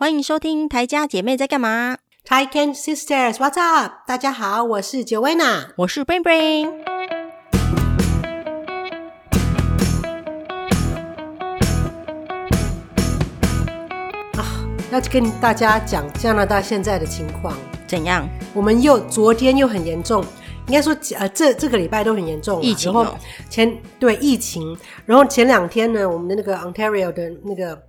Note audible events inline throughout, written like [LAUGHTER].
欢迎收听台家姐妹在干嘛？Taiken Sisters，What's up？大家好，我是 Joanna，我是 Brain Brain。啊，要跟大家讲加拿大现在的情况怎样？我们又昨天又很严重。应该说，呃，这这个礼拜都很严重，疫情、哦。然后前对疫情，然后前两天呢，我们的那个 Ontario 的那个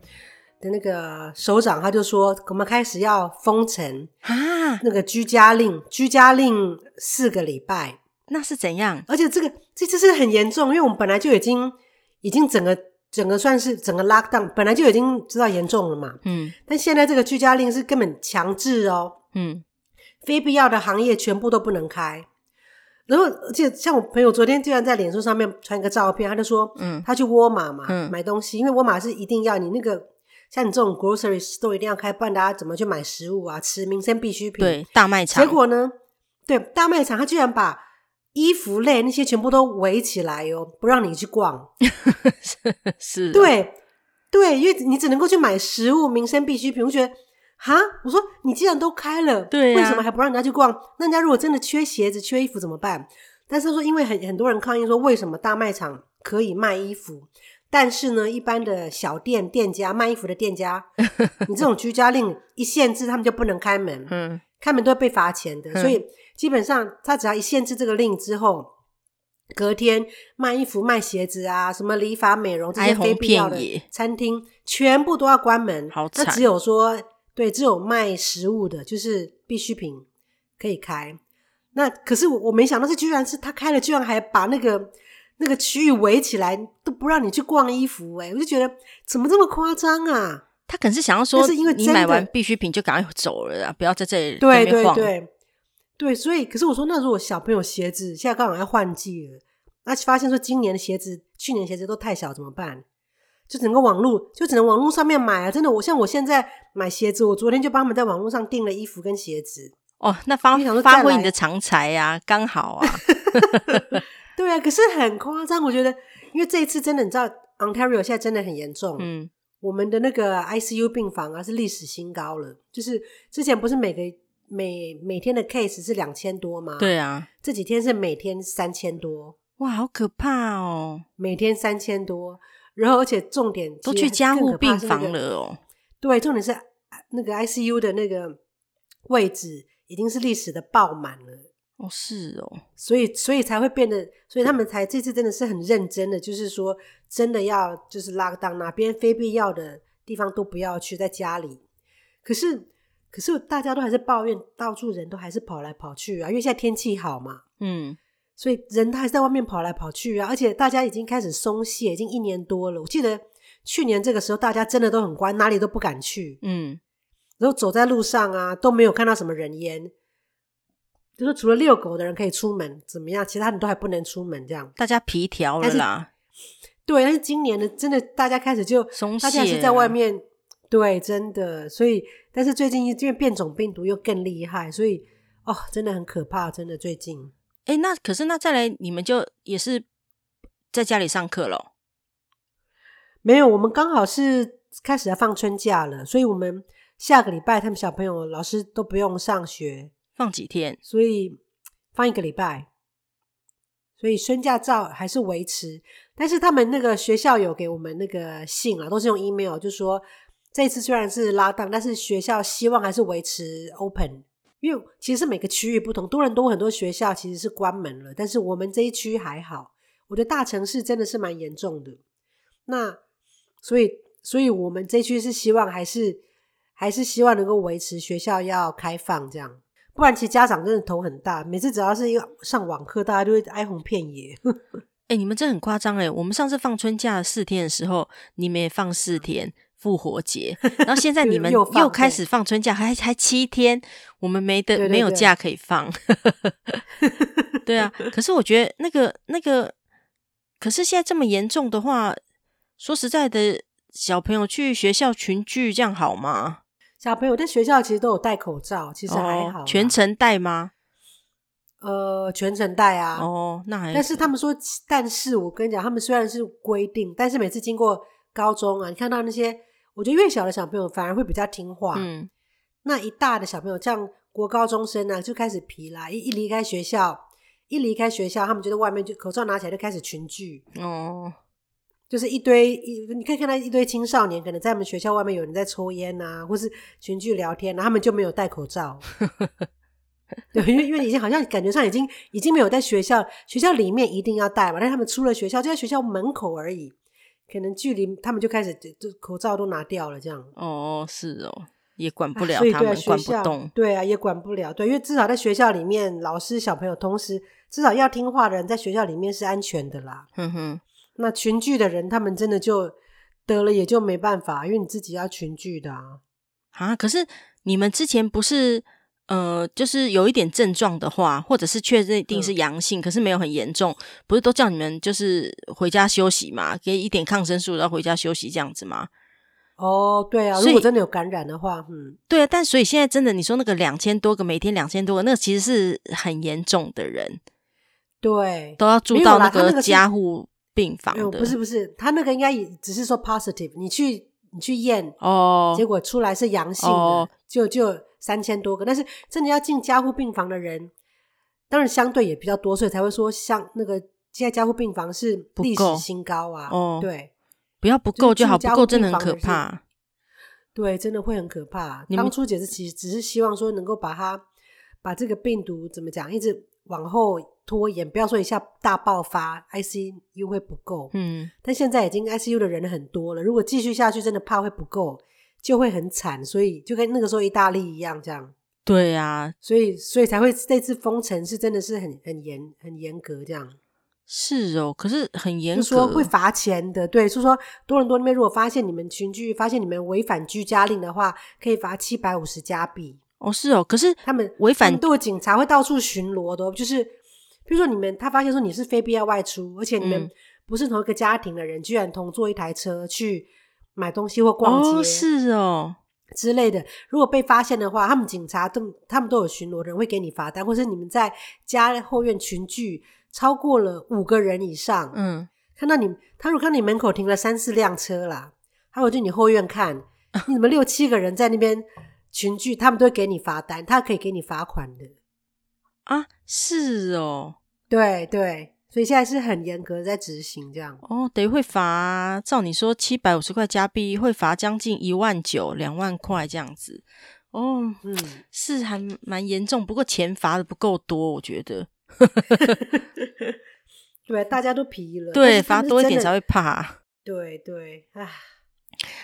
的那个首长他就说，我们开始要封城啊，那个居家令，居家令四个礼拜，那是怎样？而且这个这次是很严重，因为我们本来就已经已经整个整个算是整个 lockdown，本来就已经知道严重了嘛，嗯，但现在这个居家令是根本强制哦，嗯，非必要的行业全部都不能开。然后，而且像我朋友昨天居然在脸书上面传一个照片，他就说，嗯，他去沃尔玛嘛，嗯，买东西，因为沃尔玛是一定要你那个像你这种 grocery store 一定要开，不然大家怎么去买食物啊？吃民生必需品，对，大卖场。结果呢，对，大卖场他居然把衣服类那些全部都围起来哟，不让你去逛。[LAUGHS] 是，是，对，对，因为你只能够去买食物、民生必需品。我觉得。哈，我说你既然都开了，对啊，为什么还不让人家去逛？那人家如果真的缺鞋子、缺衣服怎么办？但是说，因为很很多人抗议说，为什么大卖场可以卖衣服，但是呢，一般的小店店家卖衣服的店家，[LAUGHS] 你这种居家令一限制，他们就不能开门，嗯，开门都会被罚钱的。所以基本上，他只要一限制这个令之后，隔天卖衣服、卖鞋子啊，什么理发、美容这些非必要的餐厅，全部都要关门。好惨，那只有说。对，只有卖食物的，就是必需品可以开。那可是我我没想到是，居然是他开了，居然还把那个那个区域围起来，都不让你去逛衣服。哎，我就觉得怎么这么夸张啊？他可能是想要说，是因为你买完必需品就赶快走了啊，不要在这里对对对对。所以，可是我说，那如果小朋友鞋子现在刚好要换季了，那发现说今年的鞋子、去年的鞋子都太小，怎么办？就整个网络，就只能网络上面买啊！真的，我像我现在买鞋子，我昨天就帮他们在网络上订了衣服跟鞋子。哦，那发发挥你的长才呀，刚好啊。[LAUGHS] 对啊，可是很夸张，我觉得，因为这一次真的，你知道，Ontario 现在真的很严重。嗯，我们的那个 ICU 病房啊是历史新高了，就是之前不是每个每每天的 case 是两千多吗？对啊，这几天是每天三千多，哇，好可怕哦！每天三千多。然后，而且重点都去加护病房了哦。对，重点是那个 ICU 的那个位置已经是历史的爆满了。哦，是哦。所以，所以才会变得，所以他们才这次真的是很认真的，就是说真的要就是 lock down，哪边非必要的地方都不要去，在家里。可是，可是大家都还是抱怨，到处人都还是跑来跑去啊，因为现在天气好嘛。嗯。所以人他还是在外面跑来跑去啊，而且大家已经开始松懈，已经一年多了。我记得去年这个时候，大家真的都很乖，哪里都不敢去。嗯，然后走在路上啊，都没有看到什么人烟，就是除了遛狗的人可以出门，怎么样？其他人都还不能出门，这样大家皮条了啦。[LAUGHS] 对，但是今年的真的，大家开始就松懈，大家是在外面。对，真的。所以，但是最近因为变种病毒又更厉害，所以哦，真的很可怕，真的最近。哎，那可是那再来，你们就也是在家里上课咯？没有，我们刚好是开始要放春假了，所以我们下个礼拜他们小朋友老师都不用上学，放几天？所以放一个礼拜，所以春假照还是维持。但是他们那个学校有给我们那个信啊，都是用 email，就说这次虽然是拉档，但是学校希望还是维持 open。因为其实每个区域不同，多伦多很多学校其实是关门了，但是我们这一区还好。我觉得大城市真的是蛮严重的。那所以，所以我们这区是希望还是还是希望能够维持学校要开放这样，不然其实家长真的头很大。每次只要是一个上网课，大家就会哀鸿遍野。[LAUGHS] 哎、欸，你们这很夸张哎！我们上次放春假四天的时候，你们也放四天。[LAUGHS] 复活节，然后现在 [LAUGHS] 你们又开始放春假，还还七天，我们没得对对对没有假可以放。对啊，可是我觉得那个那个，可是现在这么严重的话，说实在的，小朋友去学校群聚这样好吗？小朋友在学校其实都有戴口罩，其实还好。哦，全程戴吗？呃，全程戴啊。哦，那还。但是他们说，但是我跟你讲，他们虽然是规定，但是每次经过高中啊，你看到那些。我觉得越小的小朋友反而会比较听话。嗯，那一大的小朋友，像国高中生呢、啊，就开始皮啦。一一离开学校，一离开学校，他们觉得外面就口罩拿起来就开始群聚。哦。就是一堆一，你可以看到一堆青少年，可能在我们学校外面有人在抽烟呐、啊，或是群聚聊天，然后他们就没有戴口罩。[LAUGHS] 对，因为因为已经好像感觉上已经已经没有在学校学校里面一定要戴嘛，但是他们出了学校就在学校门口而已，可能距离他们就开始就，就口罩都拿掉了这样。哦，是哦，也管不了他们，管不动。对啊，也管不了。对，因为至少在学校里面，老师小朋友同时至少要听话的人在学校里面是安全的啦。哼哼。那群聚的人，他们真的就得了，也就没办法，因为你自己要群聚的啊。啊，可是你们之前不是呃，就是有一点症状的话，或者是确认定是阳性，嗯，可是没有很严重，不是都叫你们就是回家休息嘛，给一点抗生素，然后回家休息这样子吗？哦，对啊，如果真的有感染的话，嗯，对啊，但所以现在真的，你说那个两千多个，每天两千多个，那个其实是很严重的人，对，都要住到那个加护。病房的不是不是，他那个应该也只是说 positive，你去你去验哦，结果出来是阳性的，哦、就就三千多个。但是真的要进加护病房的人，当然相对也比较多，所以才会说像那个现在加护病房是历史新高啊。哦，对，不要不够就好，不够真的很可怕。对，真的会很可怕。当初解释其实只是希望说能够把它把这个病毒怎么讲，一直往后。拖延，不要说一下大爆发，ICU 会不够。嗯，但现在已经 ICU 的人很多了，如果继续下去，真的怕会不够，就会很惨。所以就跟那个时候意大利一样，这样。对啊，所以所以才会这次封城是真的是很很严很严格这样。是哦，可是很严格，说会罚钱的。对，就是说多伦多那边如果发现你们群聚，发现你们违反居家令的话，可以罚七百五十加币。哦，是哦，可是他们违反都有警察会到处巡逻的，就是。比如说，你们他发现说你是非必要外出，而且你们不是同一个家庭的人，嗯、居然同坐一台车去买东西或逛街，哦是哦之类的。如果被发现的话，他们警察都他们都有巡逻的人会给你罚单，或是你们在家后院群聚超过了五个人以上，嗯，看到你他如果看到你门口停了三四辆车啦，他会去你后院看你怎么六七个人在那边群聚，他们都会给你罚单，他可以给你罚款的啊，是哦。对对，所以现在是很严格在执行这样。哦，等于会罚，照你说七百五十块加币，会罚将近一万九、两万块这样子。哦，嗯，是还蛮严重，不过钱罚的不够多，我觉得。[LAUGHS] 对，大家都疲了。对，罚多一点才会怕。对对，唉，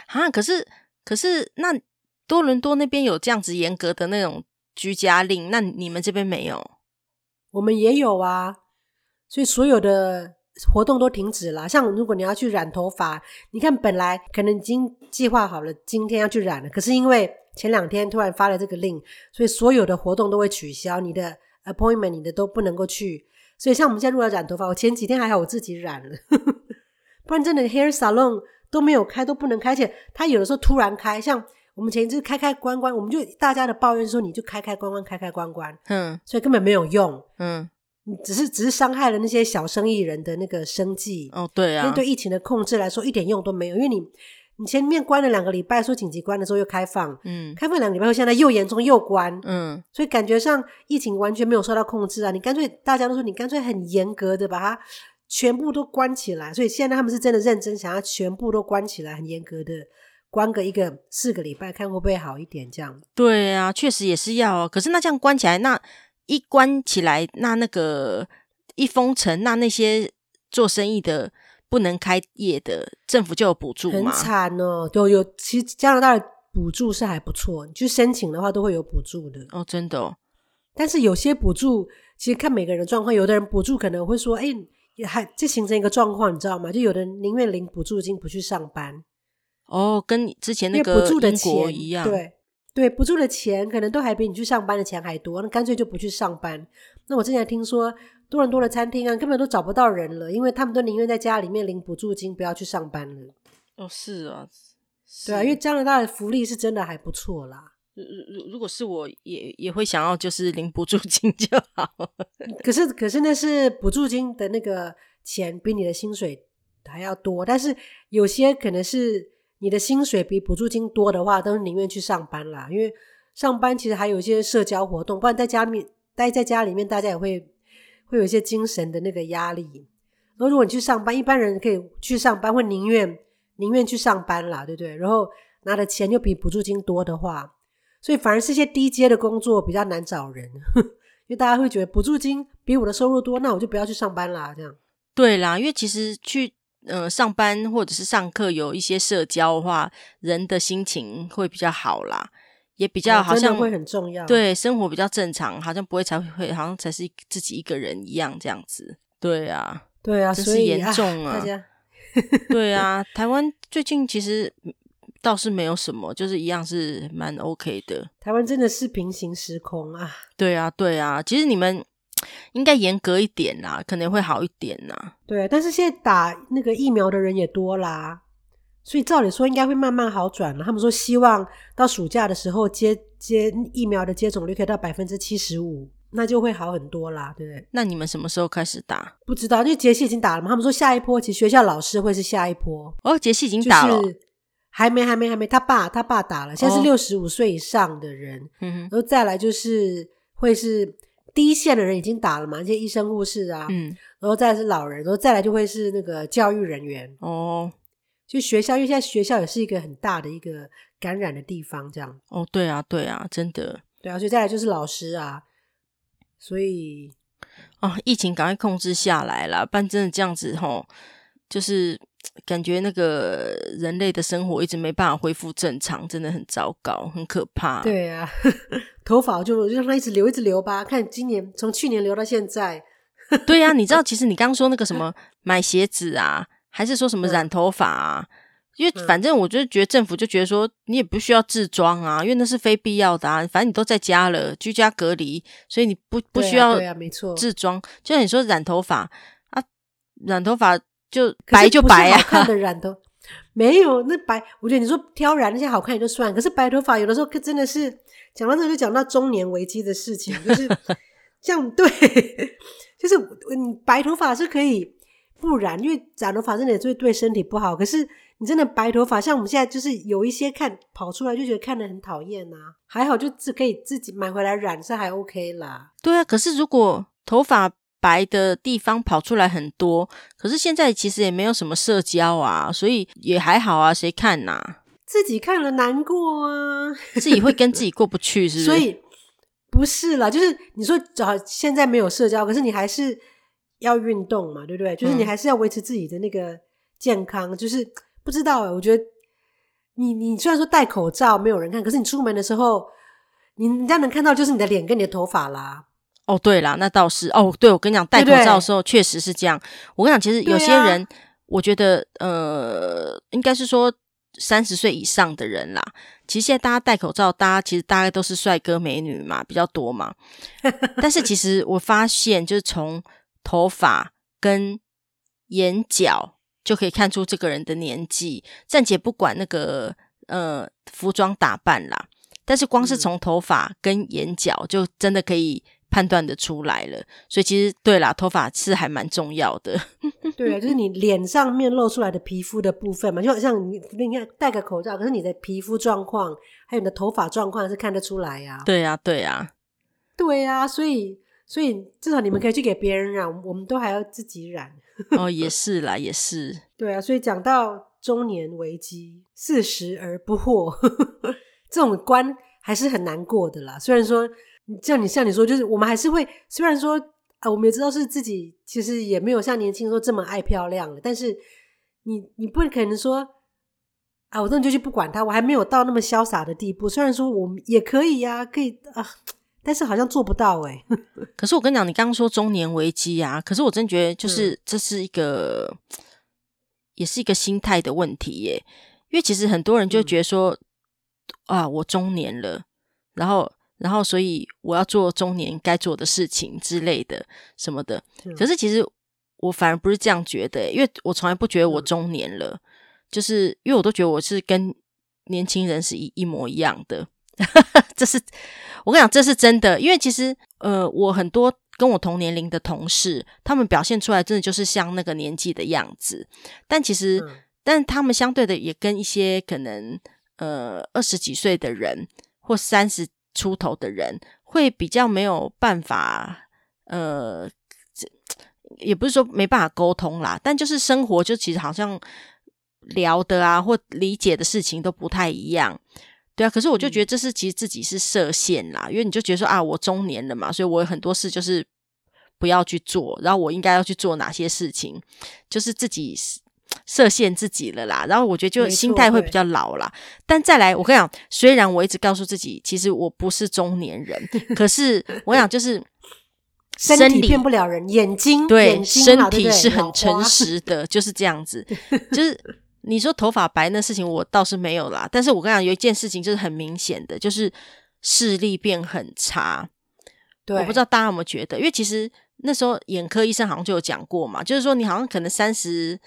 啊，可是可是，那多伦多那边有这样子严格的那种居家令，那你们这边没有？我们也有啊，所以所有的活动都停止了。像如果你要去染头发，你看本来可能已经计划好了今天要去染了，可是因为前两天突然发了这个令，所以所有的活动都会取消，你的 appointment 你的都不能够去。所以像我们现在如果要染头发，我前几天还好我自己染了，[LAUGHS] 不然真的 hair salon 都没有开，都不能开，而且他有的时候突然开，像。我们前一次开开关关，我们就大家的抱怨说，你就开开关关，开开关关，嗯，所以根本没有用，嗯，你只是只是伤害了那些小生意人的那个生计，哦，对啊，对疫情的控制来说一点用都没有，因为你你前面关了两个礼拜，说紧急关的时候又开放，嗯，开放两个礼拜后现在又严重又关，嗯，所以感觉上疫情完全没有受到控制啊，你干脆大家都说你干脆很严格的把它全部都关起来，所以现在他们是真的认真想要全部都关起来，很严格的。关个一个四个礼拜，看会不会好一点？这样对啊，确实也是要。可是那这样关起来，那一关起来，那那个一封城，那那些做生意的不能开业的，政府就有补助吗？很惨哦，都有。其实加拿大的补助是还不错，你去申请的话都会有补助的哦，真的哦。但是有些补助其实看每个人的状况，有的人补助可能会说，哎，也还这形成一个状况，你知道吗？就有的人宁愿领补助金不去上班。哦，跟你之前那个补助的钱一样，对对，补助的钱可能都还比你去上班的钱还多，那干脆就不去上班。那我之前听说多伦多的餐厅啊，根本都找不到人了，因为他们都宁愿在家里面领补助金，不要去上班了。哦，是啊，是对啊，因为加拿大的福利是真的还不错啦。如如如果是我也也会想要就是领补助金就好。可是可是那是补助金的那个钱比你的薪水还要多，但是有些可能是。你的薪水比补助金多的话，都是宁愿去上班啦。因为上班其实还有一些社交活动，不然在家里面待在家里面，大家也会会有一些精神的那个压力。然后如果你去上班，一般人可以去上班，会宁愿宁愿去上班啦，对不对？然后拿的钱又比补助金多的话，所以反而是一些低阶的工作比较难找人，[LAUGHS] 因为大家会觉得补助金比我的收入多，那我就不要去上班啦。这样对啦，因为其实去呃上班或者是上课有一些社交的话，人的心情会比较好啦，也比较好像会很重要。对，生活比较正常，好像不会才会好像才是自己一个人一样这样子。对啊。对啊，所以严重啊！啊对啊，[LAUGHS] 台湾最近其实倒是没有什么，就是一样是蛮 OK 的。台湾真的是平行时空啊！对啊，对啊，其实你们应该严格一点啦，可能会好一点啦。对啊，但是现在打那个疫苗的人也多啦，所以照理说应该会慢慢好转了。他们说希望到暑假的时候接接疫苗的接种率可以到百分之七十五。那就会好很多啦，对不对？那你们什么时候开始打？不知道，因为杰西已经打了嘛。他们说下一波，其实学校老师会是下一波。哦，杰西已经打了，就是、还没，还没，还没。他爸，他爸打了，现在是六十五岁以上的人。嗯哼，然后再来就是会是第一线的人已经打了嘛，这些医生、护士啊，嗯，然后再来是老人，然后再来就会是那个教育人员。哦，就学校，因为现在学校也是一个很大的一个感染的地方，这样。哦，对啊，对啊，真的，对啊，所以再来就是老师啊。所以啊，疫情赶快控制下来了，不然真的这样子吼，就是感觉那个人类的生活一直没办法恢复正常，真的很糟糕，很可怕。对啊，[LAUGHS] 头发就就让它一直留，一直留吧。看今年从去年留到现在。[LAUGHS] 对啊，你知道，其实你刚刚说那个什么买鞋子啊，还是说什么染头发啊？嗯因为反正我就觉得政府就觉得说你也不需要自装啊，因为那是非必要的啊。反正你都在家了，居家隔离，所以你不不需要对啊，没错，自装。就像你说染头发啊，染头发就白就白啊。看的染头 [LAUGHS] 没有那白，我觉得你说挑染那些好看也就算，可是白头发有的时候可真的是讲到这就讲到中年危机的事情，就是 [LAUGHS] 这样对，[LAUGHS] 就是你白头发是可以不染，因为染头发真的也会对身体不好，可是。你真的白头发，像我们现在就是有一些看跑出来就觉得看得很讨厌呐，还好就只可以自己买回来染，是还 OK 啦。对啊，可是如果头发白的地方跑出来很多，可是现在其实也没有什么社交啊，所以也还好啊，谁看呐？自己看了难过啊，自己会跟自己 [LAUGHS] 过不去，是不是？所以不是啦，就是你说找现在没有社交，可是你还是要运动嘛，对不对？就是你还是要维持自己的那个健康，嗯、就是。不知道，我觉得你你虽然说戴口罩没有人看，可是你出门的时候，你人家能看到就是你的脸跟你的头发啦。哦，对啦，那倒是哦。对，我跟你讲，戴口罩的时候确实是这样。我跟你讲，其实有些人，啊、我觉得呃，应该是说三十岁以上的人啦。其实现在大家戴口罩，大家其实大概都是帅哥美女嘛，比较多嘛。[LAUGHS] 但是其实我发现，就是从头发跟眼角。就可以看出这个人的年纪，暂且不管那个呃服装打扮啦，但是光是从头发跟眼角就真的可以判断的出来了。所以其实对啦，头发是还蛮重要的。[LAUGHS] 对啊，就是你脸上面露出来的皮肤的部分嘛，就好像你你看戴个口罩，可是你的皮肤状况还有你的头发状况是看得出来呀。对啊，对啊，对啊，所以所以至少你们可以去给别人染，我们都还要自己染。哦，也是啦，也是。[LAUGHS] 对啊，所以讲到中年危机，四十而不惑，[LAUGHS] 这种关还是很难过的啦。虽然说，像你像你说，就是我们还是会，虽然说啊，我们也知道是自己其实也没有像年轻时候这么爱漂亮了，但是你你不可能说啊，我真的就去不管它，我还没有到那么潇洒的地步。虽然说我们也可以呀、啊，可以啊。但是好像做不到哎、欸。[LAUGHS] 可是我跟你讲，你刚刚说中年危机啊，可是我真觉得就是这是一个，嗯、也是一个心态的问题耶。因为其实很多人就觉得说，嗯、啊，我中年了，然后然后所以我要做中年该做的事情之类的什么的。嗯、可是其实我反而不是这样觉得，因为我从来不觉得我中年了，嗯、就是因为我都觉得我是跟年轻人是一一模一样的。[LAUGHS] 这是我跟你讲，这是真的，因为其实呃，我很多跟我同年龄的同事，他们表现出来真的就是像那个年纪的样子。但其实，但他们相对的也跟一些可能呃二十几岁的人或三十出头的人会比较没有办法，呃，也不是说没办法沟通啦，但就是生活就其实好像聊的啊或理解的事情都不太一样。对啊，可是我就觉得这是其实自己是设限啦，因为你就觉得说啊，我中年了嘛，所以我有很多事就是不要去做，然后我应该要去做哪些事情，就是自己设限自己了啦。然后我觉得就心态会比较老啦。但再来，我跟你讲，虽然我一直告诉自己，其实我不是中年人，[LAUGHS] 可是我想就是身体骗不了人，眼睛对身体是很诚实的，就是这样子，就是。你说头发白那事情我倒是没有啦，但是我跟你讲有一件事情就是很明显的，就是视力变很差。对，我不知道大家有没有觉得，因为其实那时候眼科医生好像就有讲过嘛，就是说你好像可能三十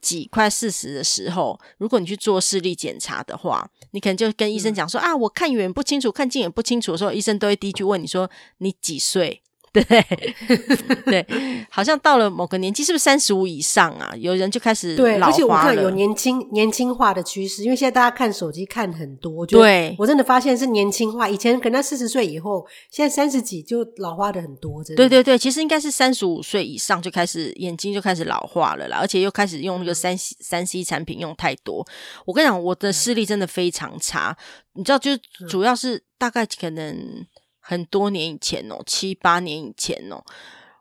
几快四十的时候，如果你去做视力检查的话，你可能就跟医生讲说、嗯、啊，我看远不清楚，看近也不清楚的时候，医生都会第一句问你说你几岁？对 [LAUGHS] 对，好像到了某个年纪，是不是三十五以上啊？有人就开始老花了。对，而且我看有年轻年轻化的趋势，因为现在大家看手机看很多，对，我真的发现是年轻化。以前可能四十岁以后，现在三十几就老化的很多。真的。对对对，其实应该是三十五岁以上就开始眼睛就开始老化了啦，而且又开始用那个三 C 三 C 产品用太多。我跟你讲，我的视力真的非常差，你知道，就主要是大概可能。很多年以前哦，七八年以前哦，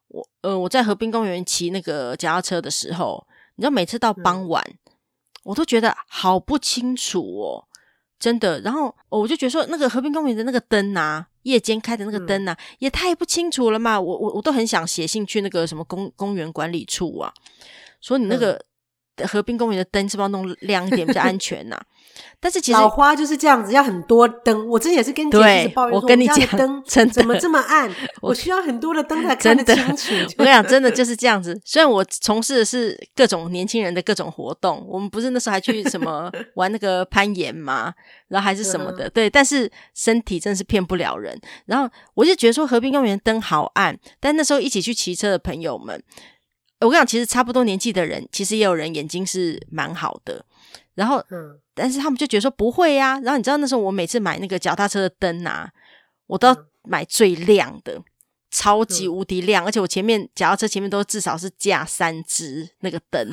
我呃我在河滨公园骑那个脚踏车的时候，你知道每次到傍晚，嗯、我都觉得好不清楚哦，真的。然后我就觉得说，那个河滨公园的那个灯啊，夜间开的那个灯啊，嗯、也太不清楚了嘛。我我我都很想写信去那个什么公公园管理处啊，说你那个。嗯河滨公园的灯是不是要弄亮一点比较安全呐、啊？[LAUGHS] 但是其实老花就是这样子，要很多灯。我之前也是跟你姐姐抱怨说，我跟你讲，灯 [LAUGHS] 怎么这么暗？[LAUGHS] 我，我需要很多的灯才看得清楚。我跟你讲，真的就是这样子。虽然我从事的是各种年轻人的各种活动，我们不是那时候还去什么玩那个攀岩嘛，然后还是什么的，嗯、对。但是身体真的是骗不了人。然后我就觉得说，河滨公园灯好暗，但那时候一起去骑车的朋友们。我跟你讲，其实差不多年纪的人，其实也有人眼睛是蛮好的。然后，嗯，但是他们就觉得说不会呀、啊。然后你知道那时候我每次买那个脚踏车的灯啊，我都要买最亮的，嗯、超级无敌亮，而且我前面脚踏车前面都至少是架三只那个灯。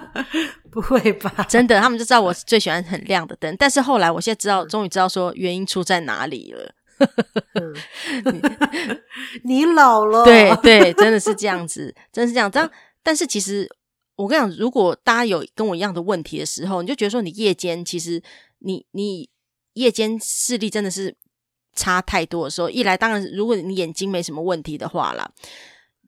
[LAUGHS] 不会吧？真的，他们就知道我最喜欢很亮的灯。但是后来，我现在知道，终于知道说原因出在哪里了。[LAUGHS] 你老了，对对，真的是这样子，真是这样。这样，但是其实我跟你讲，如果大家有跟我一样的问题的时候，你就觉得说，你夜间其实你你夜间视力真的是差太多的时候，一来当然，如果你眼睛没什么问题的话啦。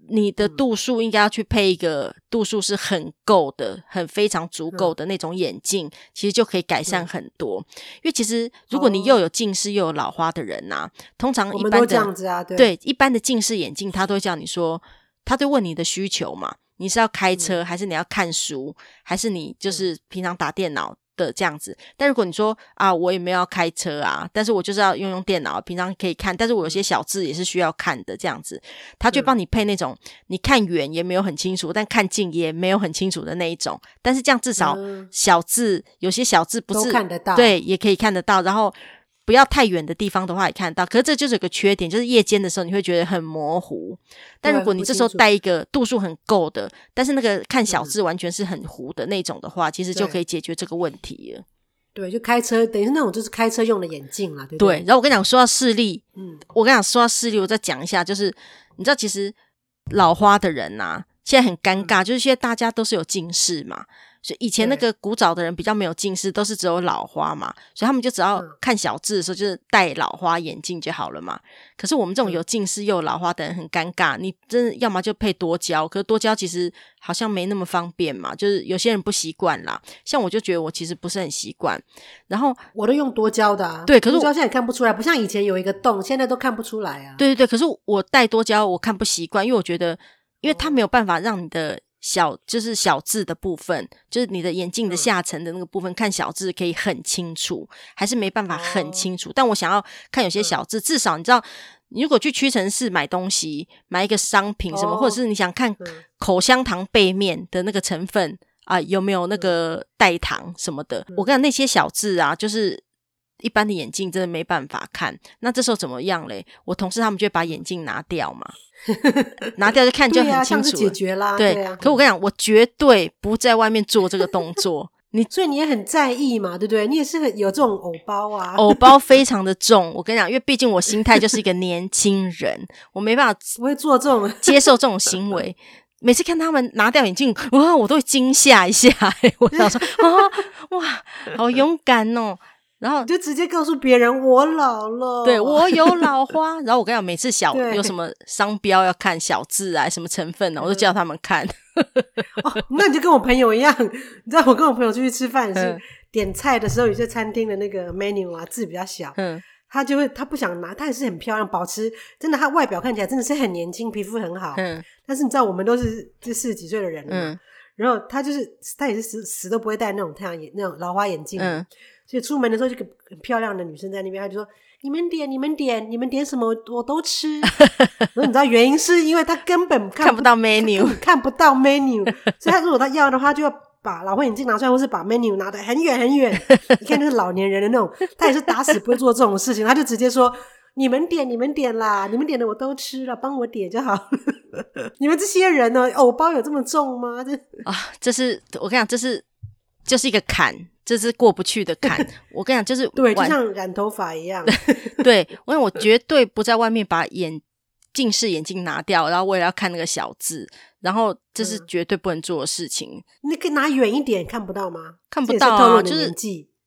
你的度数应该要去配一个度数是很够的、很非常足够的那种眼镜，嗯、其实就可以改善很多。嗯、因为其实如果你又有近视又有老花的人呐、通常一般的这样子啊，对，对一般的近视眼镜，他都会叫你说，他都问你的需求嘛，你是要开车、嗯、还是你要看书，还是你就是平常打电脑？的这样子，但如果你说啊，我也没有要开车啊，但是我就是要用用电脑，平常可以看，但是我有些小字也是需要看的，这样子，他就帮你配那种，嗯、你看远也没有很清楚，但看近也没有很清楚的那一种，但是这样至少小字、嗯、有些小字不是看得到，对，也可以看得到，然后。不要太远的地方的话也看到，可是这就是有个缺点，就是夜间的时候你会觉得很模糊。但如果你这时候带一个度数很够的，但是那个看小字完全是很糊的那种的话，嗯、其实就可以解决这个问题了。对，就开车等于是那种就是开车用的眼镜啦，对不对？对。然后我跟你讲，说到视力，嗯，我跟你讲说到视力，我再讲一下，就是你知道，其实老花的人呐、啊，现在很尴尬，嗯、就是现在大家都是有近视嘛。所以以前那个古早的人比较没有近视，都是只有老花嘛，所以他们就只要看小字的时候，就是戴老花眼镜就好了嘛。可是我们这种有近视又有老花的人很尴尬，你真的要么就配多焦，可是多焦其实好像没那么方便嘛，就是有些人不习惯啦。像我就觉得我其实不是很习惯，然后我都用多焦的啊。对，可是我多焦现在也看不出来，不像以前有一个洞，现在都看不出来啊。对对对，可是我戴多焦我看不习惯，因为我觉得，因为它没有办法让你的。小就是小字的部分，就是你的眼镜的下层的那个部分，嗯、看小字可以很清楚，还是没办法很清楚。哦、但我想要看有些小字，嗯、至少你知道，你如果去屈臣氏买东西，买一个商品什么，哦、或者是你想看口香糖背面的那个成分。啊，有没有那个代糖什么的？我跟你讲那些小字啊，就是一般的眼镜真的没办法看。那这时候怎么样嘞？我同事他们就会把眼镜拿掉嘛，[LAUGHS] 拿掉就看就很清楚，解决啦。对，对啊。可我跟你讲，我绝对不在外面做这个动作。[LAUGHS] 你所以你也很在意嘛，对不对？你也是很有这种偶包啊，偶包非常的重。我跟你讲，因为毕竟我心态就是一个年轻人，我没办法不会做这种接受这种行为。每次看他们拿掉眼镜，哇，我都会惊吓一下。我想说啊，[LAUGHS] 哇，好勇敢哦。然后就直接告诉别人我老了，对，我有 [LAUGHS] 老花。然后我跟你讲，每次小有什么商标要看小字啊，什么成分呢、啊，我都叫他们看。哦，那你就跟我朋友一样，[LAUGHS] 你知道我跟我朋友出去吃饭是点菜的时候，有些餐厅的那个 menu 啊字比较小，嗯，他就会他不想拿，他也是很漂亮，保持真的，他外表看起来真的是很年轻，皮肤很好，嗯，但是你知道我们都是就四十几岁的人了嘛，嗯，然后他就是他也是死死都不会戴那种太阳眼那种老花眼镜，嗯。所以出门的时候，就个很漂亮的女生在那边，她就说：“你们点，你们点，你们点什么，我都吃。”然后你知道原因是因为她根本看不，到 menu，看不到 menu，所以她如果她要的话，就要把老花眼镜拿出来，或是把 menu 拿得很远很远。你看那是老年人的那种，她也是打死不会做这种事情，她就直接说：“你们点，你们点啦，你们点的我都吃了，帮我点就好。”你们这些人呢，藕包有这么重吗？这啊，这是我跟你讲，这是就是一个坎。这是过不去的坎，[LAUGHS] 我跟你讲，就是对，就像染头发一样。[LAUGHS] 对，因为我绝对不在外面把眼近视眼镜拿掉，然后为了要看那个小字，然后这是绝对不能做的事情。你可以拿远一点，看不到吗？看不到啊，就是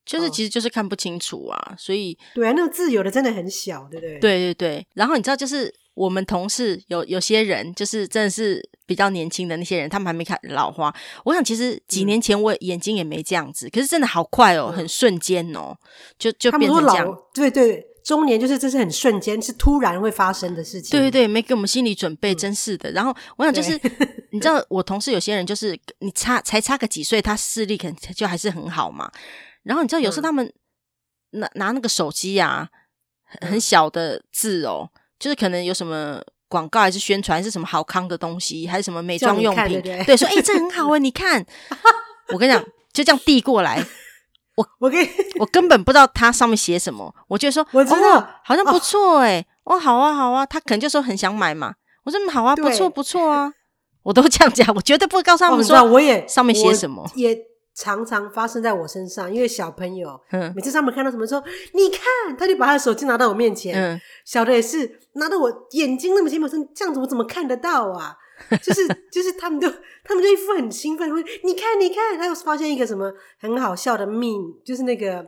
就是，其实就是看不清楚啊。所以对啊，那个字有的真的很小，对不对？对对对。然后你知道，就是我们同事有有些人，就是真的是。比较年轻的那些人，他们还没看老花。我想，其实几年前我眼睛也没这样子，嗯、可是真的好快哦，很瞬间哦，就就变成这样。对对，中年就是这是很瞬间，是突然会发生的事情。对对对，没给我们心理准备，真是的。嗯、然后我想，就是你知道，我同事有些人就是你差才差个几岁，他视力可能就还是很好嘛。然后你知道，有时候他们拿拿那个手机啊，很小的字哦，就是可能有什么。广告还是宣传，是什么好康的东西，还是什么美妆用品？对，说哎、欸，这很好哎，[LAUGHS] 你看，我跟你讲，就这样递过来，[LAUGHS] 我我跟我根本不知道它上面写什么，我就说我知道、哦，好像不错哎，哦，好啊好啊，他可能就说很想买嘛，我说好啊，不错不错啊，我都这样讲，我绝对不会告诉他们说，我也上面写什么。也。常常发生在我身上，因为小朋友，嗯、每次他们看到什么时候，你看，他就把他的手机拿到我面前，嗯、小的也是拿到我眼睛那么近，我说这样子我怎么看得到啊？就是就是他们就他们就一副很兴奋，会你看你看，他又发现一个什么很好笑的 meme，就是那个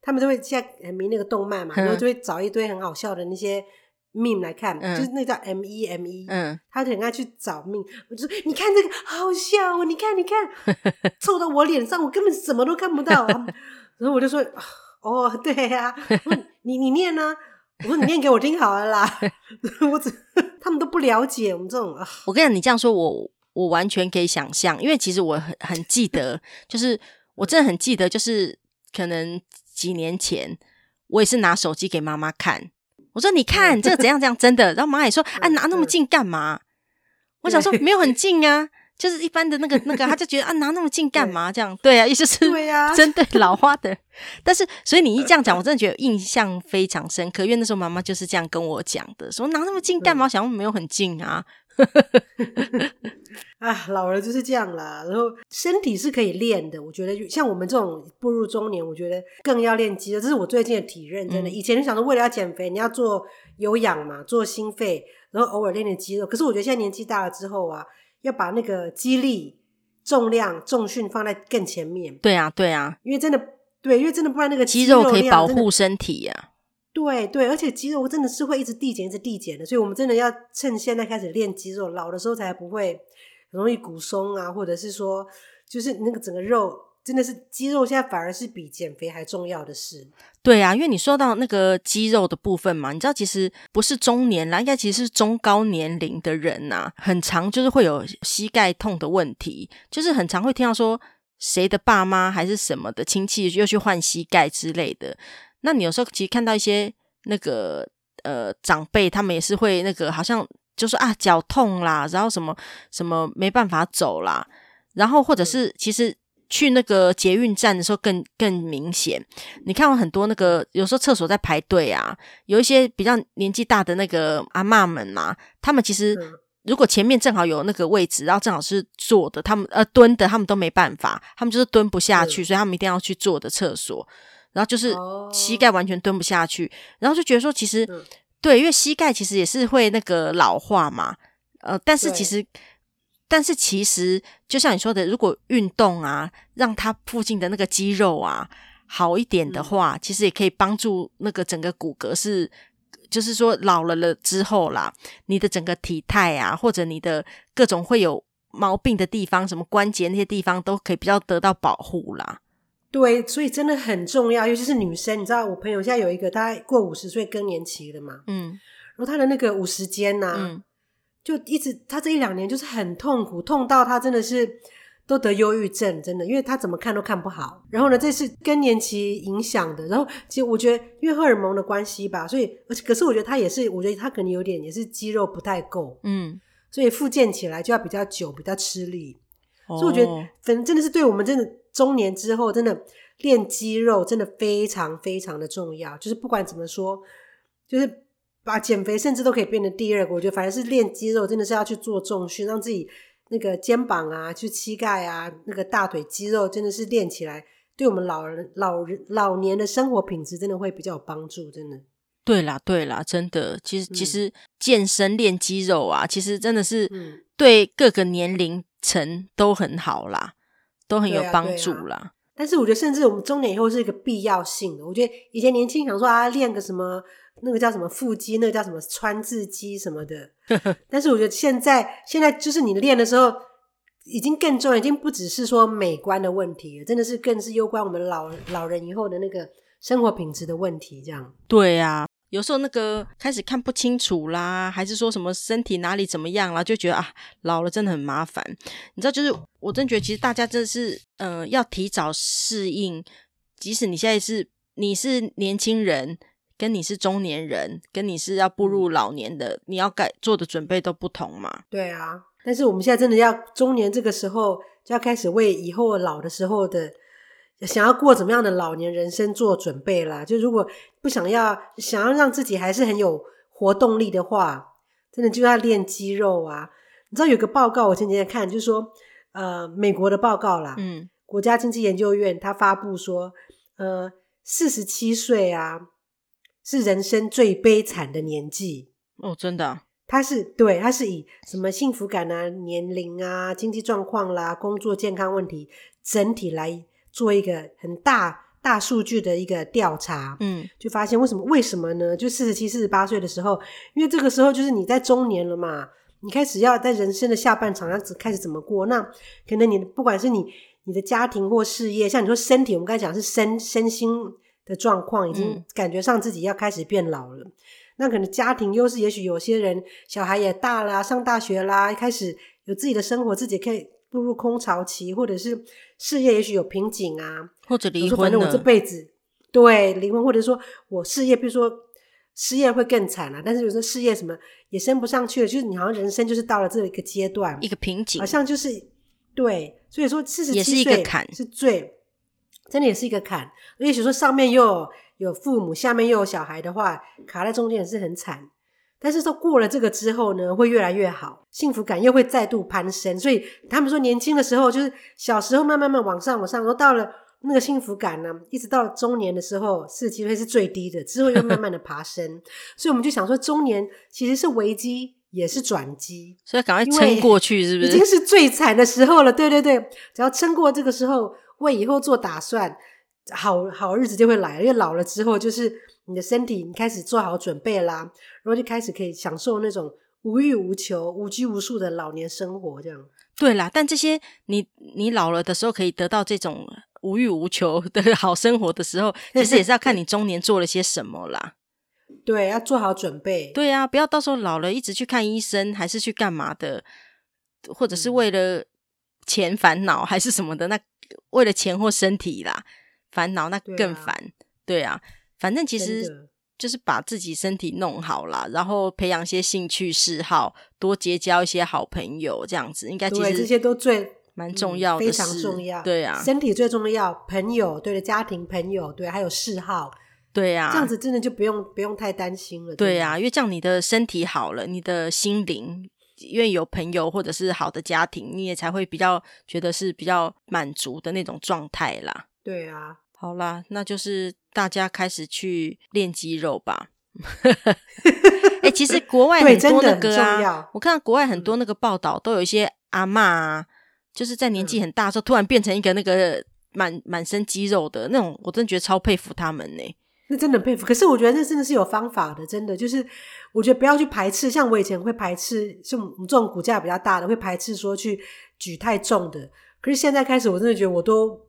他们就会现在很迷那个动漫嘛，然后就会找一堆很好笑的那些。命来看，嗯、就是那叫 M E M E，嗯，他很爱去找命。我就说，你看这个好笑哦，你看，你看，[LAUGHS] 凑到我脸上，我根本什么都看不到。[LAUGHS] 然后我就说，哦，对呀、啊，你你念呢、啊？我说你念给我听好了啦。[LAUGHS] 我只他们都不了解我们这种。我跟你讲，你这样说我我完全可以想象，因为其实我很很记得，就是我真的很记得，就是可能几年前，我也是拿手机给妈妈看。我说：“你看这个怎样怎样，真的。”然后妈也说：“啊，拿那么近干嘛？”我想说：“没有很近啊，就是一般的那个那个。”他就觉得：“啊，拿那么近干嘛？”这样对啊，意思是对啊，针对老花的。但是，所以你一这样讲，我真的觉得印象非常深刻，因为那时候妈妈就是这样跟我讲的，说拿那么近干嘛？我想说没有很近啊。[LAUGHS] 啊，老了就是这样啦。然后身体是可以练的，我觉得像我们这种步入中年，我觉得更要练肌肉。这是我最近的体认，真的。嗯、以前就想说为了要减肥，你要做有氧嘛，做心肺，然后偶尔练练肌肉。可是我觉得现在年纪大了之后啊，要把那个肌力、重量、重训放在更前面。对啊，对啊，因为真的，对，因为真的不然那个肌肉，可以保护身体呀、啊。对对，而且肌肉真的是会一直递减，一直递减的，所以我们真的要趁现在开始练肌肉，老的时候才不会容易骨松啊，或者是说，就是那个整个肉真的是肌肉，现在反而是比减肥还重要的事。对啊，因为你说到那个肌肉的部分嘛，你知道其实不是中年啦，应该其实是中高年龄的人呐、啊，很常就是会有膝盖痛的问题，就是很常会听到说谁的爸妈还是什么的亲戚又去换膝盖之类的。那你有时候其实看到一些那个呃长辈，他们也是会那个好像就说啊脚痛啦，然后什么什么没办法走啦，然后或者是其实去那个捷运站的时候更更明显。你看到很多那个有时候厕所在排队啊，有一些比较年纪大的那个阿嬷们嘛，他们其实。如果前面正好有那个位置，然后正好是坐的，他们呃蹲的，他们都没办法，他们就是蹲不下去，所以他们一定要去坐的厕所，然后就是膝盖完全蹲不下去，然后就觉得说，其实对，因为膝盖其实也是会那个老化嘛，呃，但是其实，但是其实就像你说的，如果运动啊，让它附近的那个肌肉啊好一点的话，其实也可以帮助那个整个骨骼是。就是说老了了之后啦，你的整个体态啊，或者你的各种会有毛病的地方，什么关节那些地方，都可以比较得到保护啦。对，所以真的很重要，尤其是女生。你知道，我朋友现在有一个，她过五十岁更年期了嘛，嗯，然后她的那个五十肩呐，嗯，就一直她这一两年就是很痛苦，痛到她真的是。都得忧郁症，真的，因为她怎么看都看不好。然后呢，这是更年期影响的。然后，其实我觉得，因为荷尔蒙的关系吧，所以，而且，可是我觉得她也是，我觉得她可能有点也是肌肉不太够，嗯，所以复健起来就要比较久，比较吃力。哦、所以我觉得，反正真的是对我们真的中年之后，真的练肌肉真的非常非常的重要。就是不管怎么说，就是把减肥甚至都可以变成第二个。我觉得，反正是练肌肉，真的是要去做重训，让自己。那个肩膀啊，就膝盖啊，那个大腿肌肉真的是练起来，对我们老人、老人、老年的生活品质真的会比较有帮助。真的，对啦，对啦，真的，其实、嗯、其实健身练肌肉啊，其实真的是对各个年龄层都很好啦，都很有帮助啦。啊啊、但是我觉得，甚至我们中年以后是一个必要性的。我觉得以前年轻想说啊，练个什么。那个叫什么腹肌，那个叫什么川字肌什么的，[LAUGHS] 但是我觉得现在现在就是你练的时候，已经更重要，已经不只是说美观的问题了，真的是更是攸关我们老老人以后的那个生活品质的问题。这样对呀、啊，有时候那个开始看不清楚啦，还是说什么身体哪里怎么样啦，就觉得啊，老了真的很麻烦。你知道，就是我真觉得其实大家真的是嗯、要提早适应，即使你现在是你是年轻人。跟你是中年人，跟你是要步入老年的，你要改做的准备都不同嘛？对啊，但是我们现在真的要中年这个时候就要开始为以后老的时候的想要过怎么样的老年人生做准备啦。就如果不想要想要让自己还是很有活动力的话，真的就要练肌肉啊。你知道有个报告，我前几天看，就是说呃美国的报告啦，嗯，国家经济研究院他发布说，呃，四十七岁啊。是人生最悲惨的年纪哦，真的、啊，他是对，他是以什么幸福感啊、年龄啊、经济状况啦、工作健康问题整体来做一个很大大数据的一个调查，嗯，就发现为什么？为什么呢？就四十七、四十八岁的时候，因为这个时候就是你在中年了嘛，你开始要在人生的下半场要开始怎么过？那可能你不管是你你的家庭或事业，像你说身体，我们刚才讲是身身心。的状况已经感觉上自己要开始变老了，嗯、那可能家庭优势，也许有些人小孩也大了，上大学啦，开始有自己的生活，自己可以步入空巢期，或者是事业也许有瓶颈啊，或者离婚了。反正我这辈子对离婚，或者说我事业，比如说失业会更惨啊。但是有时候事业什么也升不上去了，就是你好像人生就是到了这一个阶段，一个瓶颈，好像就是对。所以说四十七岁也是一个坎，是最。真的也是一个坎，也许说上面又有，有父母，下面又有小孩的话，卡在中间也是很惨。但是说过了这个之后呢，会越来越好，幸福感又会再度攀升。所以他们说年轻的时候就是小时候慢慢慢往上往上，然后到了那个幸福感呢，一直到中年的时候，四十七岁是最低的，之后又慢慢的爬升。[LAUGHS] 所以我们就想说，中年其实是危机，也是转机，所以赶快撑过去，是不是？已经是最惨的时候了。对对对，只要撑过这个时候。为以后做打算，好好日子就会来了。因为老了之后，就是你的身体，你开始做好准备啦，然后就开始可以享受那种无欲无求、无拘无束的老年生活。这样对啦，但这些你你老了的时候可以得到这种无欲无求的好生活的时候，其实也是要看你中年做了些什么啦。[LAUGHS] 对，要做好准备。对啊，不要到时候老了一直去看医生，还是去干嘛的，或者是为了钱烦恼，还是什么的那。为了钱或身体啦，烦恼那更烦。对啊，对啊，反正其实就是把自己身体弄好啦，然后培养一些兴趣嗜好，多结交一些好朋友，这样子应该其实这些都最蛮重要的、嗯，非常重要。对啊，身体最重要，朋友对的，家庭朋友对，还有嗜好，对啊，这样子真的就不用不用太担心了。对啊，因为这样你的身体好了，你的心灵因为有朋友或者是好的家庭，你也才会比较觉得是比较满足的那种状态啦。对啊，好啦，那就是大家开始去练肌肉吧。哎、欸，其实国外 [LAUGHS] 很多那个啊，我看到国外很多那个报道，都有一些阿嬷啊，就是在年纪很大的时候，突然变成一个那个满满身肌肉的那种，我真的觉得超佩服他们呢。那真的佩服，可是我觉得那真的是有方法的，真的就是我觉得不要去排斥，像我以前会排斥，像我们这种骨架比较大的会排斥说去举太重的，可是现在开始我真的觉得我都。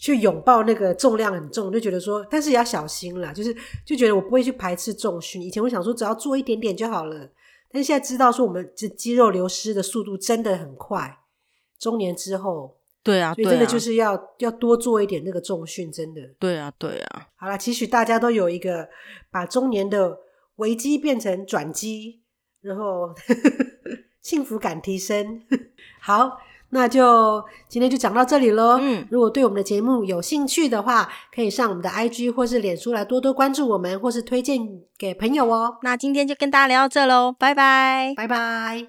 去拥抱那个重量很重，就觉得说，但是也要小心啦。就是就觉得我不会去排斥重训。以前我想说，只要做一点点就好了。但是现在知道说，我们这肌肉流失的速度真的很快。中年之后，对啊，所以真的就是要、啊、要多做一点那个重训，真的。对啊，对啊。好了，期许大家都有一个把中年的危机变成转机，然后 [LAUGHS] 幸福感提升。[LAUGHS] 好。那就今天就讲到这里喽。嗯，如果对我们的节目有兴趣的话，可以上我们的 IG 或是脸书来多多关注我们，或是推荐给朋友哦。那今天就跟大家聊到这喽，拜拜，拜拜。